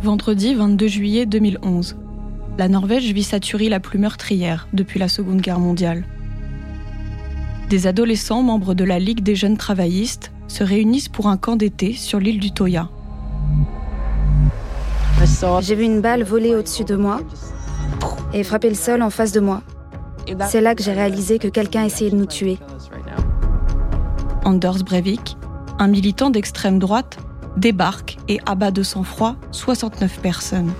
Vendredi 22 juillet 2011. La Norvège vit sa tuerie la plus meurtrière depuis la Seconde Guerre mondiale. Des adolescents membres de la Ligue des jeunes travaillistes se réunissent pour un camp d'été sur l'île du Toya. J'ai vu une balle voler au-dessus de moi et frapper le sol en face de moi. C'est là que j'ai réalisé que quelqu'un essayait de nous tuer. Anders Breivik, un militant d'extrême droite, débarque et abat de sang-froid 69 personnes.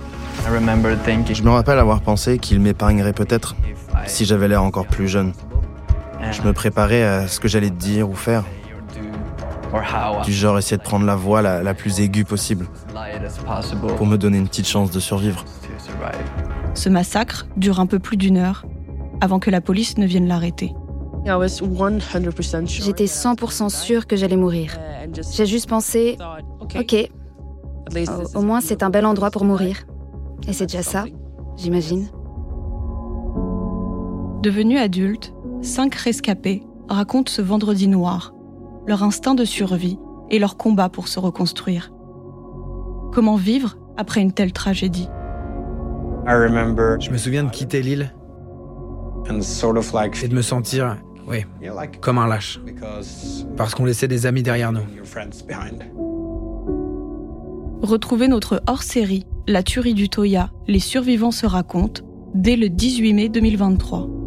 Je me rappelle avoir pensé qu'il m'épargnerait peut-être si j'avais l'air encore plus jeune. Je me préparais à ce que j'allais dire ou faire. Du genre essayer de prendre la voix la, la plus aiguë possible pour me donner une petite chance de survivre. Ce massacre dure un peu plus d'une heure avant que la police ne vienne l'arrêter. J'étais 100% sûre que j'allais mourir. J'ai juste pensé, ok, au, au moins c'est un bel endroit pour mourir. Et c'est déjà ça, j'imagine. Devenus adultes, cinq rescapés racontent ce vendredi noir, leur instinct de survie et leur combat pour se reconstruire. Comment vivre après une telle tragédie? Je me souviens de quitter l'île et de me sentir, oui, comme un lâche, parce qu'on laissait des amis derrière nous. Retrouvez notre hors-série La tuerie du Toya, les survivants se racontent, dès le 18 mai 2023.